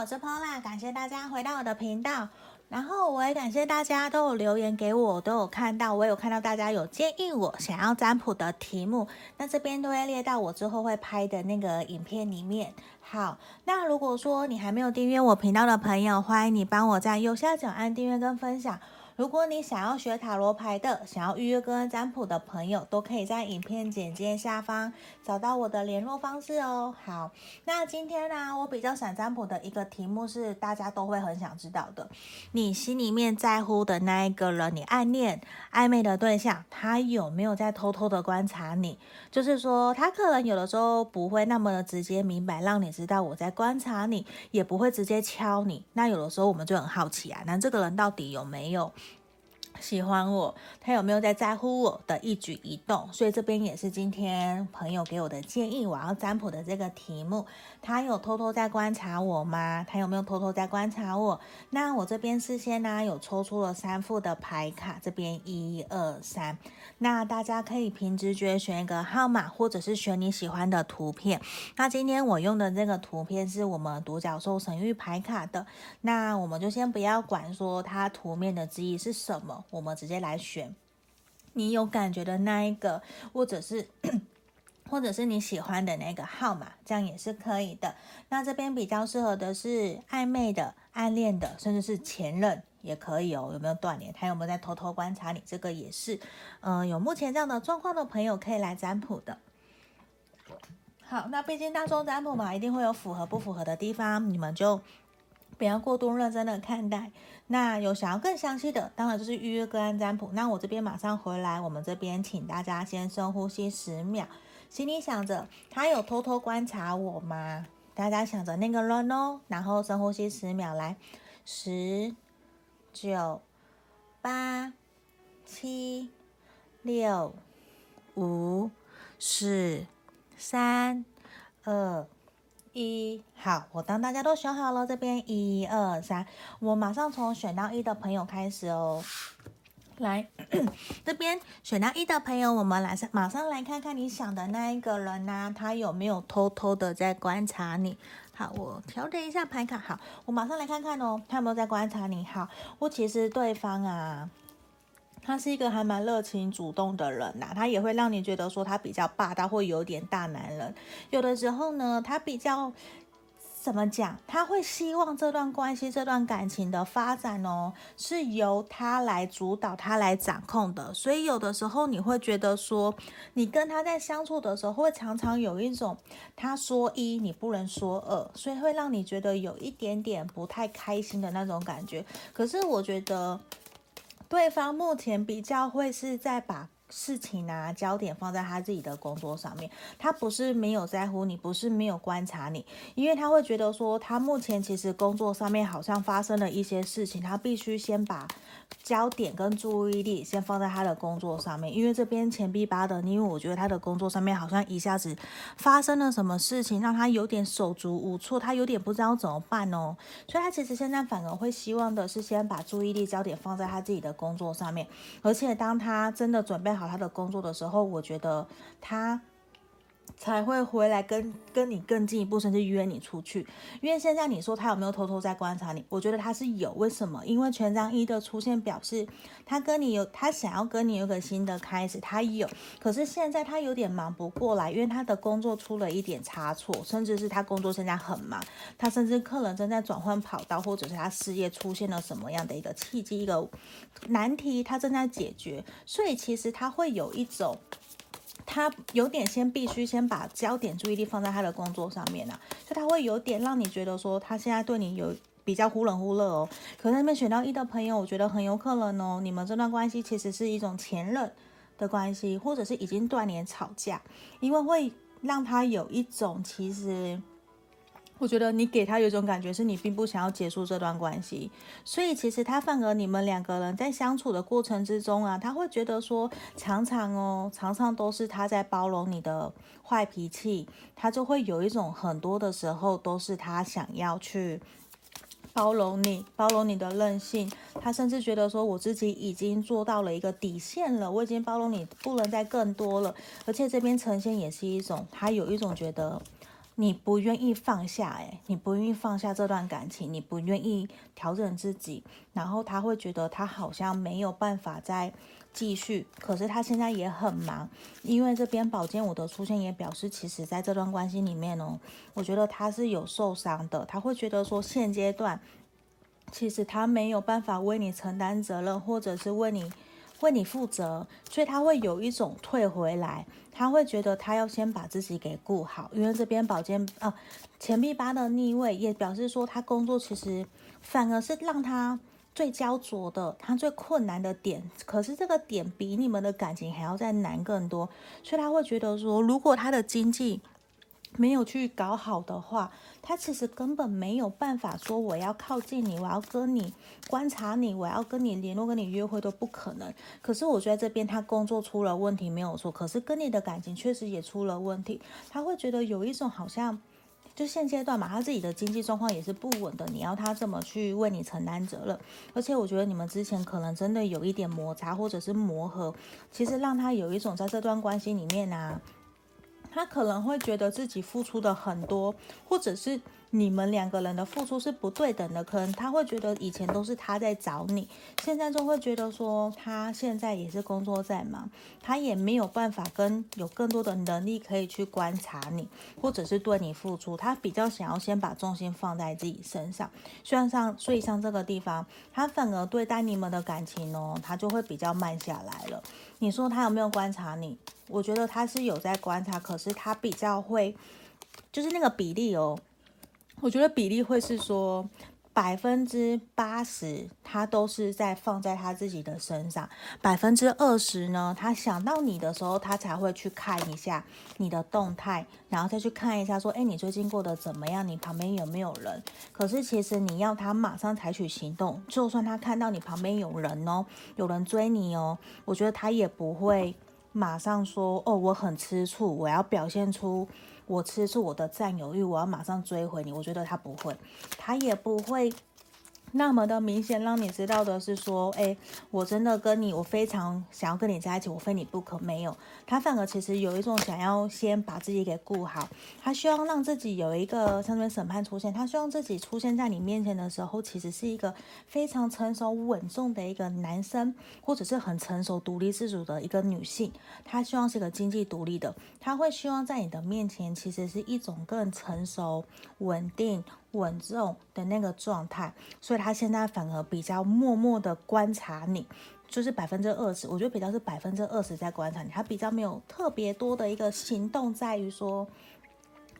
我是 Pola，感谢大家回到我的频道。然后我也感谢大家都有留言给，我都有看到，我有看到大家有建议我想要占卜的题目，那这边都会列到我之后会拍的那个影片里面。好，那如果说你还没有订阅我频道的朋友，欢迎你帮我在右下角按订阅跟分享。如果你想要学塔罗牌的，想要预约个人占卜的朋友，都可以在影片简介下方找到我的联络方式哦。好，那今天呢，我比较想占卜的一个题目是大家都会很想知道的，你心里面在乎的那一个人，你暗恋暧昧的对象，他有没有在偷偷的观察你？就是说，他可能有的时候不会那么的直接明白，让你知道我在观察你，也不会直接敲你。那有的时候我们就很好奇啊，那这个人到底有没有？喜欢我，他有没有在在乎我的一举一动？所以这边也是今天朋友给我的建议，我要占卜的这个题目，他有偷偷在观察我吗？他有没有偷偷在观察我？那我这边事先呢有抽出了三副的牌卡，这边一二三，那大家可以凭直觉选一个号码，或者是选你喜欢的图片。那今天我用的这个图片是我们独角兽神域牌卡的，那我们就先不要管说它图面的字意是什么。我们直接来选你有感觉的那一个，或者是 或者是你喜欢的那个号码，这样也是可以的。那这边比较适合的是暧昧的、暗恋的，甚至是前任也可以哦。有没有断联？他有没有在偷偷观察你？这个也是，嗯、有目前这样的状况的朋友可以来占卜的。好，那毕竟大众占卜嘛，一定会有符合不符合的地方，你们就。不要过度认真的看待。那有想要更详细的，当然就是预约个案占卜。那我这边马上回来，我们这边请大家先深呼吸十秒，心里想着他有偷偷观察我吗？大家想着那个人哦，然后深呼吸十秒，来，十、九、八、七、六、五、四、三、二。一好，我当大家都选好了，这边一二三，我马上从选到一的朋友开始哦。来，这边选到一的朋友，我们来上马上来看看你想的那一个人呐、他有没有偷偷的在观察你？好，我调整一下牌卡。好，我马上来看看哦，他有没有在观察你？好，我其实对方啊。他是一个还蛮热情主动的人呐，他也会让你觉得说他比较霸道，会有点大男人。有的时候呢，他比较怎么讲？他会希望这段关系、这段感情的发展哦，是由他来主导、他来掌控的。所以有的时候你会觉得说，你跟他在相处的时候，会常常有一种他说一你不能说二，所以会让你觉得有一点点不太开心的那种感觉。可是我觉得。对方目前比较会是在把事情啊焦点放在他自己的工作上面，他不是没有在乎你，不是没有观察你，因为他会觉得说他目前其实工作上面好像发生了一些事情，他必须先把。焦点跟注意力先放在他的工作上面，因为这边钱币八的，因为我觉得他的工作上面好像一下子发生了什么事情，让他有点手足无措，他有点不知道怎么办哦，所以他其实现在反而会希望的是先把注意力焦点放在他自己的工作上面，而且当他真的准备好他的工作的时候，我觉得他。才会回来跟跟你更进一步，甚至约你出去。因为现在你说他有没有偷偷在观察你？我觉得他是有。为什么？因为权杖一的出现表示他跟你有，他想要跟你有个新的开始，他有。可是现在他有点忙不过来，因为他的工作出了一点差错，甚至是他工作现在很忙，他甚至客人正在转换跑道，或者是他事业出现了什么样的一个契机、一个难题，他正在解决。所以其实他会有一种。他有点先必须先把焦点注意力放在他的工作上面啊，所以他会有点让你觉得说他现在对你有比较忽冷忽热哦。可是那边选到一的朋友，我觉得很有可能哦，你们这段关系其实是一种前任的关系，或者是已经断联吵架，因为会让他有一种其实。我觉得你给他有一种感觉，是你并不想要结束这段关系，所以其实他反而你们两个人在相处的过程之中啊，他会觉得说，常常哦，常常都是他在包容你的坏脾气，他就会有一种很多的时候都是他想要去包容你，包容你的任性，他甚至觉得说，我自己已经做到了一个底线了，我已经包容你不能再更多了，而且这边呈现也是一种，他有一种觉得。你不愿意放下，诶，你不愿意放下这段感情，你不愿意调整自己，然后他会觉得他好像没有办法再继续。可是他现在也很忙，因为这边宝剑五的出现也表示，其实在这段关系里面哦，我觉得他是有受伤的。他会觉得说，现阶段其实他没有办法为你承担责任，或者是为你。为你负责，所以他会有一种退回来，他会觉得他要先把自己给顾好，因为这边宝剑啊，钱币八的逆位也表示说他工作其实反而是让他最焦灼的，他最困难的点，可是这个点比你们的感情还要再难更多，所以他会觉得说，如果他的经济。没有去搞好的话，他其实根本没有办法说我要靠近你，我要跟你观察你，我要跟你联络、跟你约会都不可能。可是我觉得这边他工作出了问题没有错，可是跟你的感情确实也出了问题。他会觉得有一种好像就现阶段嘛，他自己的经济状况也是不稳的，你要他怎么去为你承担责任？而且我觉得你们之前可能真的有一点摩擦或者是磨合，其实让他有一种在这段关系里面啊。他可能会觉得自己付出的很多，或者是你们两个人的付出是不对等的。可能他会觉得以前都是他在找你，现在就会觉得说他现在也是工作在忙，他也没有办法跟有更多的能力可以去观察你，或者是对你付出。他比较想要先把重心放在自己身上。虽然像所以像这个地方，他反而对待你们的感情哦，他就会比较慢下来了。你说他有没有观察你？我觉得他是有在观察，可是他比较会，就是那个比例哦。我觉得比例会是说百分之八十，他都是在放在他自己的身上，百分之二十呢，他想到你的时候，他才会去看一下你的动态，然后再去看一下说，哎，你最近过得怎么样？你旁边有没有人？可是其实你要他马上采取行动，就算他看到你旁边有人哦，有人追你哦，我觉得他也不会。马上说哦，我很吃醋，我要表现出我吃醋，我的占有欲，我要马上追回你。我觉得他不会，他也不会。那么的明显，让你知道的是说，哎，我真的跟你，我非常想要跟你在一起，我非你不可。没有，他反而其实有一种想要先把自己给顾好，他希望让自己有一个像这边审判出现，他希望自己出现在你面前的时候，其实是一个非常成熟稳重的一个男生，或者是很成熟独立自主的一个女性。他希望是一个经济独立的，他会希望在你的面前，其实是一种更成熟稳定。稳重的那个状态，所以他现在反而比较默默的观察你，就是百分之二十，我觉得比较是百分之二十在观察你，他比较没有特别多的一个行动，在于说，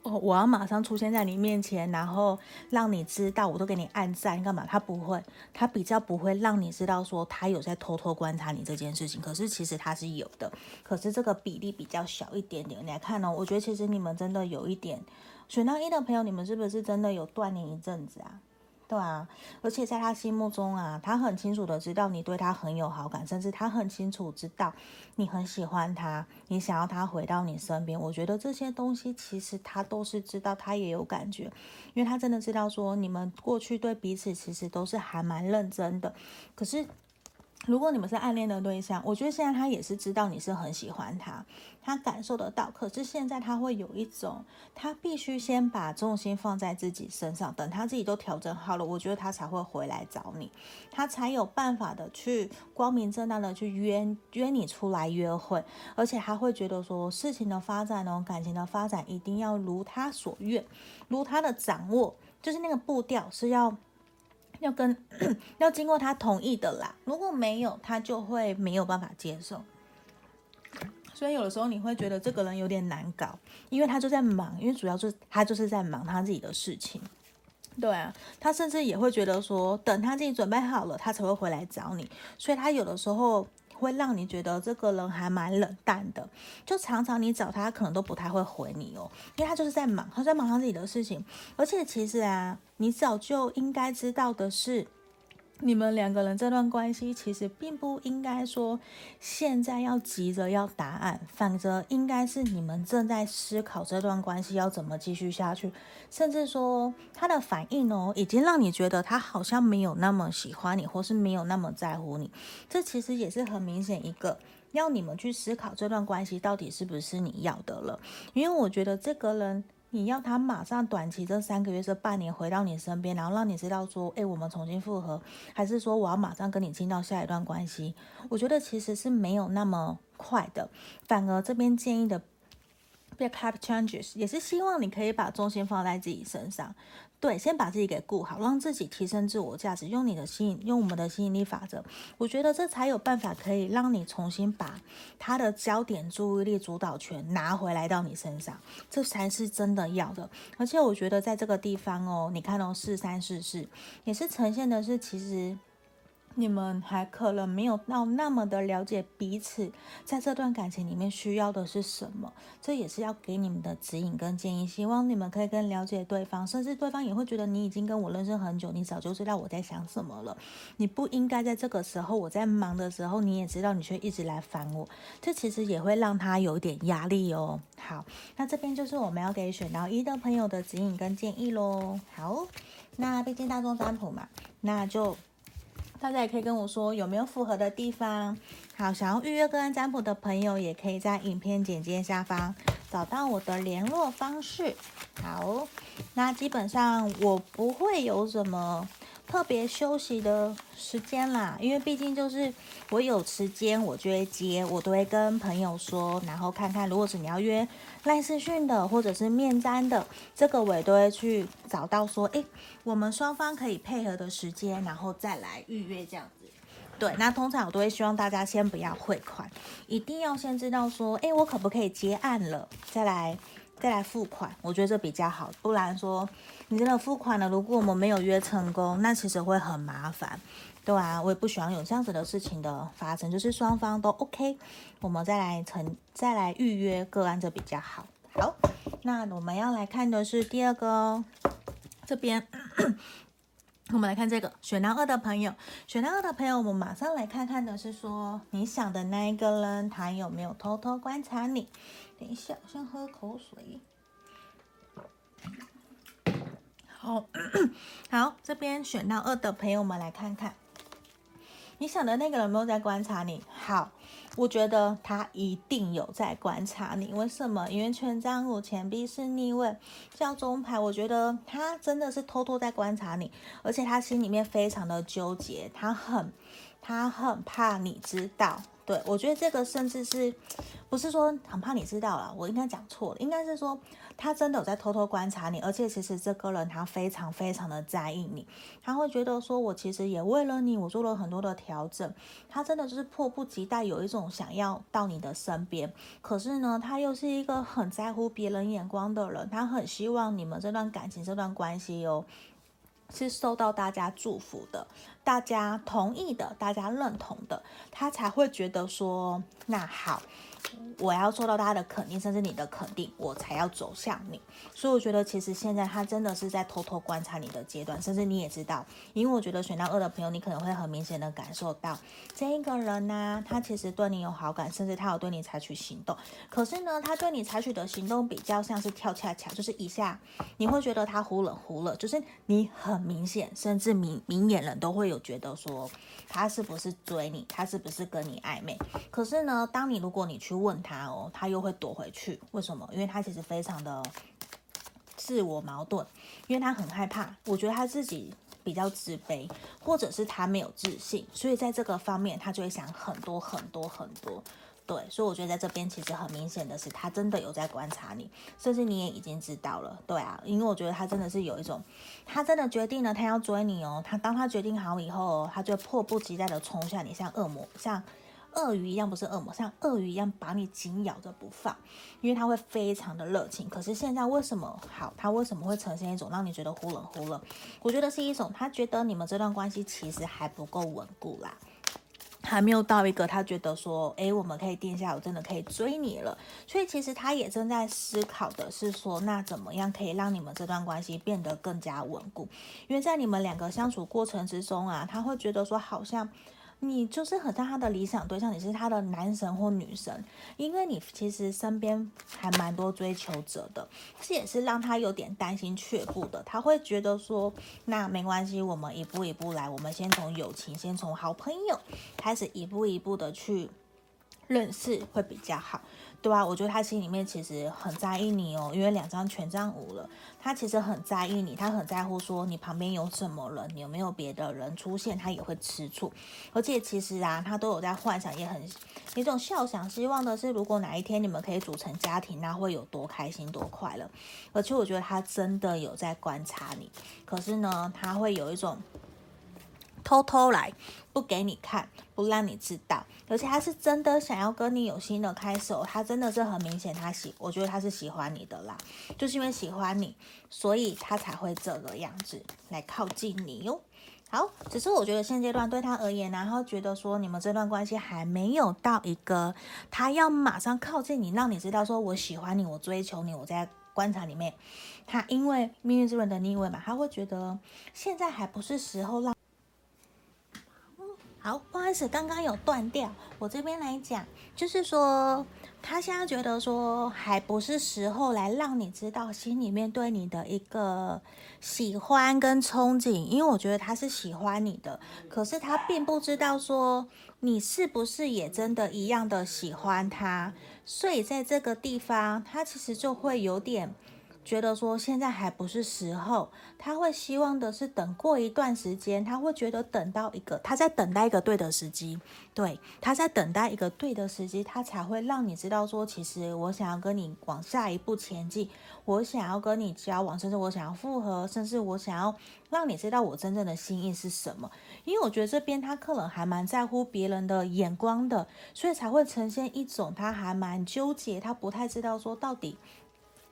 哦，我要马上出现在你面前，然后让你知道，我都给你按赞干嘛？他不会，他比较不会让你知道说他有在偷偷观察你这件事情，可是其实他是有的，可是这个比例比较小一点点。你来看哦，我觉得其实你们真的有一点。选到一的朋友，你们是不是真的有锻炼一阵子啊？对啊，而且在他心目中啊，他很清楚的知道你对他很有好感，甚至他很清楚知道你很喜欢他，你想要他回到你身边。我觉得这些东西其实他都是知道，他也有感觉，因为他真的知道说你们过去对彼此其实都是还蛮认真的，可是。如果你们是暗恋的对象，我觉得现在他也是知道你是很喜欢他，他感受得到。可是现在他会有一种，他必须先把重心放在自己身上，等他自己都调整好了，我觉得他才会回来找你，他才有办法的去光明正大的去约约你出来约会，而且他会觉得说事情的发展呢，感情的发展一定要如他所愿，如他的掌握，就是那个步调是要。要跟 要经过他同意的啦，如果没有，他就会没有办法接受。所以有的时候你会觉得这个人有点难搞，因为他就在忙，因为主要就是他就是在忙他自己的事情。对啊，他甚至也会觉得说，等他自己准备好了，他才会回来找你。所以他有的时候。会让你觉得这个人还蛮冷淡的，就常常你找他，可能都不太会回你哦，因为他就是在忙，他在忙他自己的事情。而且其实啊，你早就应该知道的是。你们两个人这段关系其实并不应该说现在要急着要答案，反正应该是你们正在思考这段关系要怎么继续下去，甚至说他的反应哦，已经让你觉得他好像没有那么喜欢你，或是没有那么在乎你。这其实也是很明显一个要你们去思考这段关系到底是不是你要的了，因为我觉得这个人。你要他马上短期这三个月、这半年回到你身边，然后让你知道说，哎，我们重新复合，还是说我要马上跟你进到下一段关系？我觉得其实是没有那么快的，反而这边建议的 backup changes 也是希望你可以把重心放在自己身上。对，先把自己给顾好，让自己提升自我价值，用你的吸引，用我们的吸引力法则，我觉得这才有办法可以让你重新把他的焦点、注意力、主导权拿回来到你身上，这才是真的要的。而且我觉得在这个地方哦，你看哦，四三四四也是呈现的是其实。你们还可能没有到那么的了解彼此，在这段感情里面需要的是什么，这也是要给你们的指引跟建议。希望你们可以更了解对方，甚至对方也会觉得你已经跟我认识很久，你早就知道我在想什么了。你不应该在这个时候我在忙的时候，你也知道，你却一直来烦我，这其实也会让他有点压力哦。好，那这边就是我们要给选到一的朋友的指引跟建议喽。好，那毕竟大众占卜嘛，那就。大家也可以跟我说有没有符合的地方。好，想要预约个案占卜的朋友，也可以在影片简介下方找到我的联络方式。好，那基本上我不会有什么。特别休息的时间啦，因为毕竟就是我有时间我就会接，我都会跟朋友说，然后看看如果是你要约赖视讯的或者是面占的，这个我也都会去找到说，诶，我们双方可以配合的时间，然后再来预约这样子。对，那通常我都会希望大家先不要汇款，一定要先知道说，诶，我可不可以接案了，再来再来付款，我觉得这比较好，不然说。你真的付款了，如果我们没有约成功，那其实会很麻烦，对啊，我也不喜欢有这样子的事情的发生，就是双方都 OK，我们再来成再来预约个案，这比较好。好，那我们要来看的是第二个，这边 我们来看这个选到二的朋友，选到二的朋友，我们马上来看看的是说，你想的那一个人，他有没有偷偷观察你？等一下，先喝口水。好，好，这边选到二的朋友们来看看，你想的那个人没有在观察你？好，我觉得他一定有在观察你。为什么？因为权杖五钱币是逆位，叫中牌，我觉得他真的是偷偷在观察你，而且他心里面非常的纠结，他很，他很怕你知道。对，我觉得这个甚至是，不是说很怕你知道了，我应该讲错了，应该是说他真的有在偷偷观察你，而且其实这个人他非常非常的在意你，他会觉得说我其实也为了你，我做了很多的调整，他真的就是迫不及待有一种想要到你的身边，可是呢，他又是一个很在乎别人眼光的人，他很希望你们这段感情、这段关系哦。是受到大家祝福的，大家同意的，大家认同的，他才会觉得说，那好。我要做到大家的肯定，甚至你的肯定，我才要走向你。所以我觉得，其实现在他真的是在偷偷观察你的阶段，甚至你也知道，因为我觉得选到二的朋友，你可能会很明显的感受到，这一个人呢、他其实对你有好感，甚至他有对你采取行动。可是呢，他对你采取的行动比较像是跳恰恰，就是一下你会觉得他忽冷忽热，就是你很明显，甚至明明眼人都会有觉得说，他是不是追你，他是不是跟你暧昧。可是呢，当你如果你去问他，哦，他又会躲回去，为什么？因为他其实非常的自我矛盾，因为他很害怕。我觉得他自己比较自卑，或者是他没有自信，所以在这个方面，他就会想很多很多很多。对，所以我觉得在这边其实很明显的是，他真的有在观察你，甚至你也已经知道了。对啊，因为我觉得他真的是有一种，他真的决定了他要追你哦。他当他决定好以后，他就迫不及待的冲向你，像恶魔，像。鳄鱼一样，不是恶魔，像鳄鱼一样把你紧咬着不放，因为他会非常的热情。可是现在为什么好？他为什么会呈现一种让你觉得忽冷忽热？我觉得是一种他觉得你们这段关系其实还不够稳固啦，还没有到一个他觉得说，诶，我们可以定下，我真的可以追你了。所以其实他也正在思考的是说，那怎么样可以让你们这段关系变得更加稳固？因为在你们两个相处过程之中啊，他会觉得说好像。你就是很像他的理想对象，你是他的男神或女神，因为你其实身边还蛮多追求者的，这也是让他有点担心却步的。他会觉得说，那没关系，我们一步一步来，我们先从友情，先从好朋友开始，一步一步的去认识会比较好。对啊，我觉得他心里面其实很在意你哦，因为两张权杖五了，他其实很在意你，他很在乎说你旁边有什么人，你有没有别的人出现，他也会吃醋。而且其实啊，他都有在幻想，也很一种笑想，希望的是，如果哪一天你们可以组成家庭，那会有多开心多快乐。而且我觉得他真的有在观察你，可是呢，他会有一种。偷偷来，不给你看，不让你知道，而且他是真的想要跟你有新的开始，他真的是很明显，他喜，我觉得他是喜欢你的啦，就是因为喜欢你，所以他才会这个样子来靠近你哟。好，只是我觉得现阶段对他而言，然后觉得说你们这段关系还没有到一个他要马上靠近你，让你知道说我喜欢你，我追求你，我在观察里面，他因为命运之轮的逆位嘛，他会觉得现在还不是时候让。好，不好意思，刚刚有断掉。我这边来讲，就是说，他现在觉得说，还不是时候来让你知道心里面对你的一个喜欢跟憧憬，因为我觉得他是喜欢你的，可是他并不知道说你是不是也真的一样的喜欢他，所以在这个地方，他其实就会有点。觉得说现在还不是时候，他会希望的是等过一段时间，他会觉得等到一个，他在等待一个对的时机，对，他在等待一个对的时机，他才会让你知道说，其实我想要跟你往下一步前进，我想要跟你交往，甚至我想要复合，甚至我想要让你知道我真正的心意是什么。因为我觉得这边他可能还蛮在乎别人的眼光的，所以才会呈现一种他还蛮纠结，他不太知道说到底。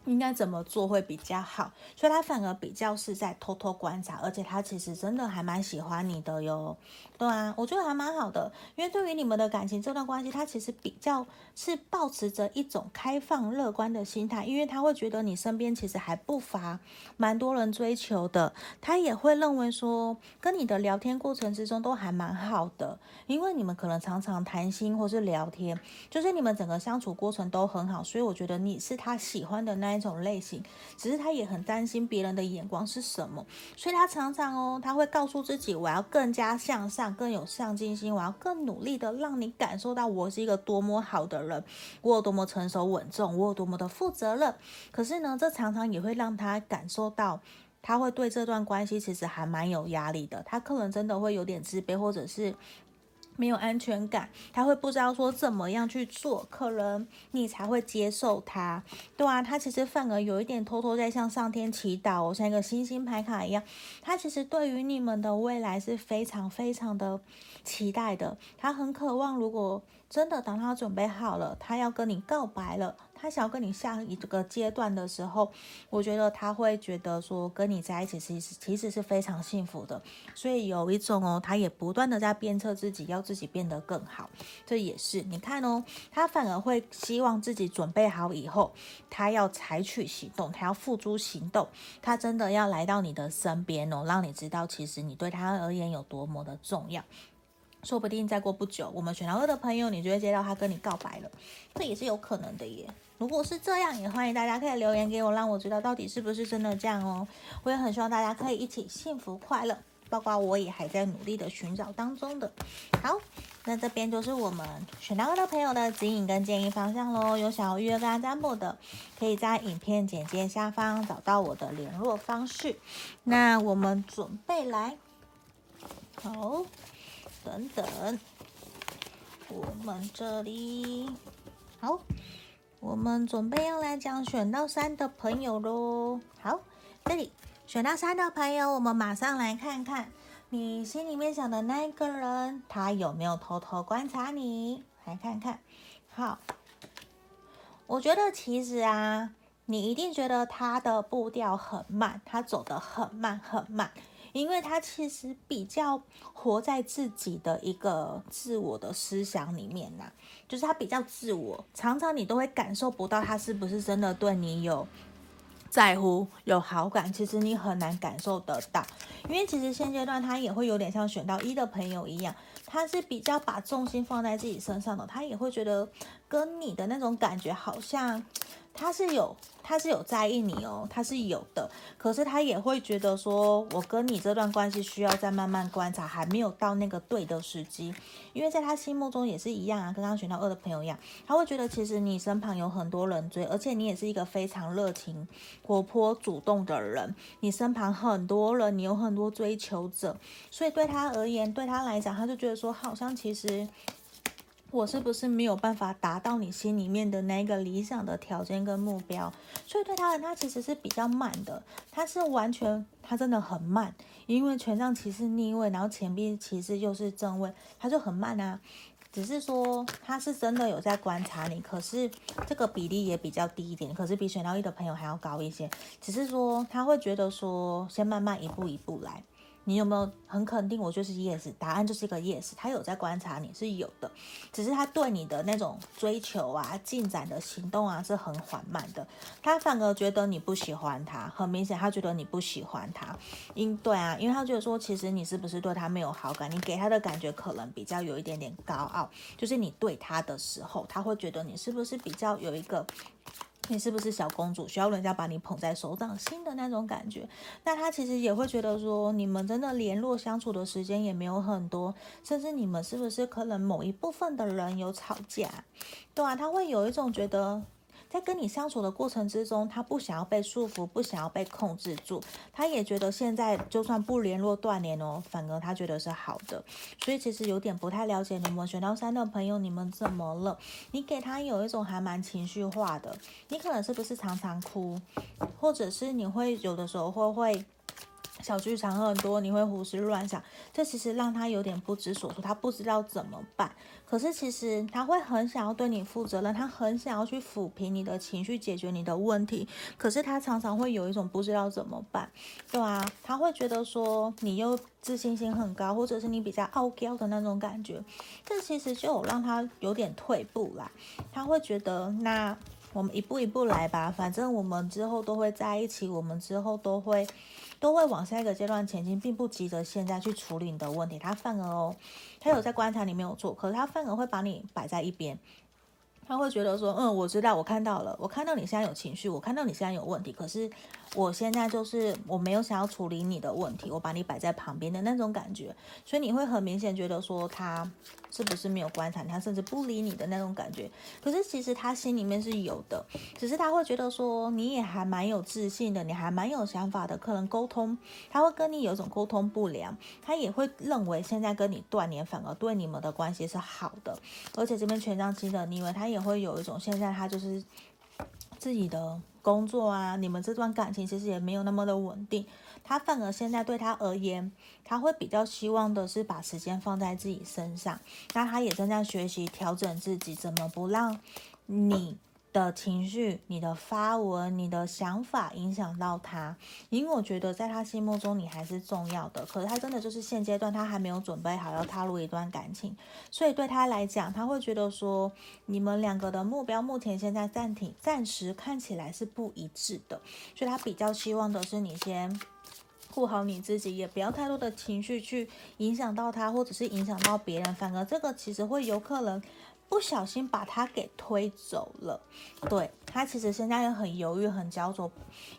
应该怎么做会比较好？所以他反而比较是在偷偷观察，而且他其实真的还蛮喜欢你的哟。对啊，我觉得还蛮好的，因为对于你们的感情这段关系，他其实比较是抱持着一种开放乐观的心态，因为他会觉得你身边其实还不乏蛮多人追求的，他也会认为说跟你的聊天过程之中都还蛮好的，因为你们可能常常谈心或是聊天，就是你们整个相处过程都很好，所以我觉得你是他喜欢的那一种类型，只是他也很担心别人的眼光是什么，所以他常常哦，他会告诉自己，我要更加向上，更有上进心，我要更努力的让你感受到我是一个多么好的人，我有多么成熟稳重，我有多么的负责任。可是呢，这常常也会让他感受到，他会对这段关系其实还蛮有压力的，他可能真的会有点自卑，或者是。没有安全感，他会不知道说怎么样去做，可能你才会接受他，对啊，他其实反而有一点偷偷在向上天祈祷，像一个星星牌卡一样，他其实对于你们的未来是非常非常的期待的，他很渴望，如果真的当他准备好了，他要跟你告白了。他想要跟你下一个阶段的时候，我觉得他会觉得说跟你在一起其实其实是非常幸福的，所以有一种哦，他也不断的在鞭策自己，要自己变得更好。这也是你看哦，他反而会希望自己准备好以后，他要采取行动，他要付诸行动，他真的要来到你的身边哦，让你知道其实你对他而言有多么的重要。说不定再过不久，我们选到二的朋友，你就会接到他跟你告白了，这也是有可能的耶。如果是这样，也欢迎大家可以留言给我，让我知道到底是不是真的这样哦。我也很希望大家可以一起幸福快乐，包括我也还在努力的寻找当中的。好，那这边就是我们选到的朋友的指引跟建议方向喽。有想要预约跟占卜的，可以在影片简介下方找到我的联络方式。那我们准备来，好。等等，我们这里好，我们准备要来讲选到三的朋友喽。好，这里选到三的朋友，我们马上来看看你心里面想的那一个人，他有没有偷偷观察你？来看看。好，我觉得其实啊，你一定觉得他的步调很慢，他走得很慢很慢。因为他其实比较活在自己的一个自我的思想里面呐，就是他比较自我，常常你都会感受不到他是不是真的对你有在乎、有好感，其实你很难感受得到。因为其实现阶段他也会有点像选到一的朋友一样，他是比较把重心放在自己身上的，他也会觉得跟你的那种感觉好像他是有，他是有在意你哦，他是有的。可是他也会觉得说，我跟你这段关系需要再慢慢观察，还没有到那个对的时机。因为在他心目中也是一样啊，跟刚刚选到二的朋友一样，他会觉得其实你身旁有很多人追，而且你也是一个非常热情、活泼、主动的人。你身旁很多人，你有很多追求者，所以对他而言，对他来讲，他就觉得说，好像其实。我是不是没有办法达到你心里面的那个理想的条件跟目标？所以对他人，他其实是比较慢的，他是完全，他真的很慢，因为权杖骑士逆位，然后钱币骑士又是正位，他就很慢啊。只是说他是真的有在观察你，可是这个比例也比较低一点，可是比选到一的朋友还要高一些。只是说他会觉得说，先慢慢一步一步来。你有没有很肯定？我就是 yes，答案就是一个 yes。他有在观察你是有的，只是他对你的那种追求啊、进展的行动啊是很缓慢的。他反而觉得你不喜欢他，很明显他觉得你不喜欢他。因对啊，因为他觉得说，其实你是不是对他没有好感？你给他的感觉可能比较有一点点高傲，就是你对他的时候，他会觉得你是不是比较有一个。你是不是小公主，需要人家把你捧在手掌心的那种感觉？那他其实也会觉得说，你们真的联络相处的时间也没有很多，甚至你们是不是可能某一部分的人有吵架？对啊，他会有一种觉得。在跟你相处的过程之中，他不想要被束缚，不想要被控制住。他也觉得现在就算不联络断联哦，反而他觉得是好的。所以其实有点不太了解你们选到三的朋友，你们怎么了？你给他有一种还蛮情绪化的，你可能是不是常常哭，或者是你会有的时候会会。小剧场很多，你会胡思乱想，这其实让他有点不知所措，他不知道怎么办。可是其实他会很想要对你负责任，他很想要去抚平你的情绪，解决你的问题。可是他常常会有一种不知道怎么办，对啊，他会觉得说你又自信心很高，或者是你比较傲娇的那种感觉，这其实就有让他有点退步啦。他会觉得那。我们一步一步来吧，反正我们之后都会在一起，我们之后都会都会往下一个阶段前进，并不急着现在去处理你的问题。他反而哦，他有在观察你没有做，可是他反而会把你摆在一边。他会觉得说，嗯，我知道，我看到了，我看到你现在有情绪，我看到你现在有问题，可是我现在就是我没有想要处理你的问题，我把你摆在旁边的那种感觉，所以你会很明显觉得说他是不是没有观察，他甚至不理你的那种感觉。可是其实他心里面是有的，只是他会觉得说你也还蛮有自信的，你还蛮有想法的，可能沟通他会跟你有一种沟通不良，他也会认为现在跟你断联反而对你们的关系是好的，而且这边权杖七的逆位，他也。会有一种现在他就是自己的工作啊，你们这段感情其实也没有那么的稳定，他反而现在对他而言，他会比较希望的是把时间放在自己身上，那他也正在学习调整自己，怎么不让你的情绪、你的发文、你的想法影响到他，因为我觉得在他心目中你还是重要的。可是他真的就是现阶段他还没有准备好要踏入一段感情，所以对他来讲，他会觉得说你们两个的目标目前现在暂停，暂时看起来是不一致的，所以他比较希望的是你先顾好你自己，也不要太多的情绪去影响到他，或者是影响到别人。反而这个其实会有可能。不小心把他给推走了，对，他其实现在也很犹豫、很焦灼，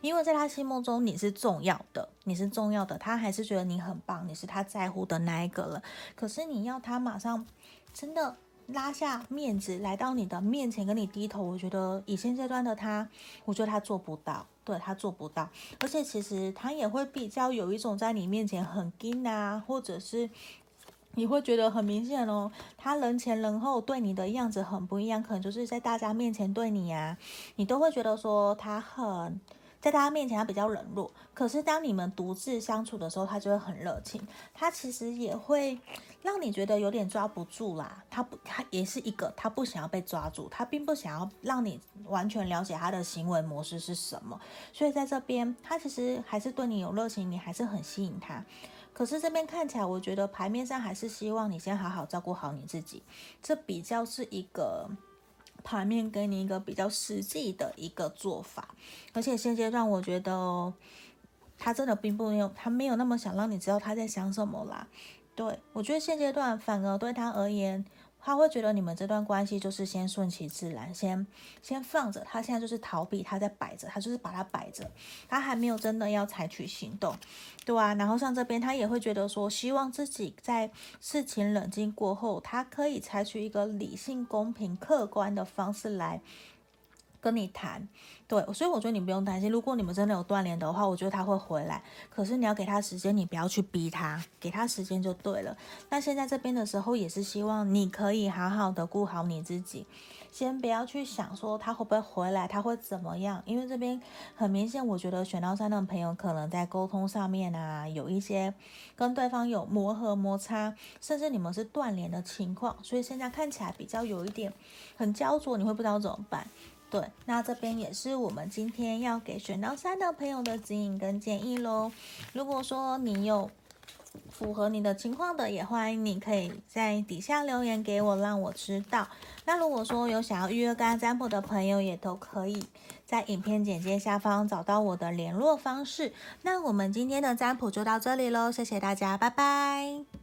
因为在他心目中你是重要的，你是重要的，他还是觉得你很棒，你是他在乎的那一个人。可是你要他马上真的拉下面子来到你的面前跟你低头，我觉得以现阶段的他，我觉得他做不到，对，他做不到，而且其实他也会比较有一种在你面前很硬啊，或者是。你会觉得很明显哦，他人前人后对你的样子很不一样，可能就是在大家面前对你呀、啊，你都会觉得说他很在大家面前他比较冷落，可是当你们独自相处的时候，他就会很热情。他其实也会让你觉得有点抓不住啦，他不，他也是一个他不想要被抓住，他并不想要让你完全了解他的行为模式是什么，所以在这边他其实还是对你有热情，你还是很吸引他。可是这边看起来，我觉得牌面上还是希望你先好好照顾好你自己，这比较是一个盘面给你一个比较实际的一个做法。而且现阶段，我觉得他真的并不没有，他没有那么想让你知道他在想什么啦。对，我觉得现阶段反而对他而言，他会觉得你们这段关系就是先顺其自然，先先放着。他现在就是逃避，他在摆着，他就是把它摆着，他还没有真的要采取行动，对啊。然后像这边，他也会觉得说，希望自己在事情冷静过后，他可以采取一个理性、公平、客观的方式来。跟你谈，对，所以我觉得你不用担心。如果你们真的有断联的话，我觉得他会回来。可是你要给他时间，你不要去逼他，给他时间就对了。那现在这边的时候，也是希望你可以好好的顾好你自己，先不要去想说他会不会回来，他会怎么样。因为这边很明显，我觉得选到三的朋友可能在沟通上面啊，有一些跟对方有磨合摩擦，甚至你们是断联的情况，所以现在看起来比较有一点很焦灼，你会不知道怎么办。对，那这边也是我们今天要给选到三的朋友的指引跟建议喽。如果说你有符合你的情况的，也欢迎你可以在底下留言给我，让我知道。那如果说有想要预约个案占卜的朋友，也都可以在影片简介下方找到我的联络方式。那我们今天的占卜就到这里喽，谢谢大家，拜拜。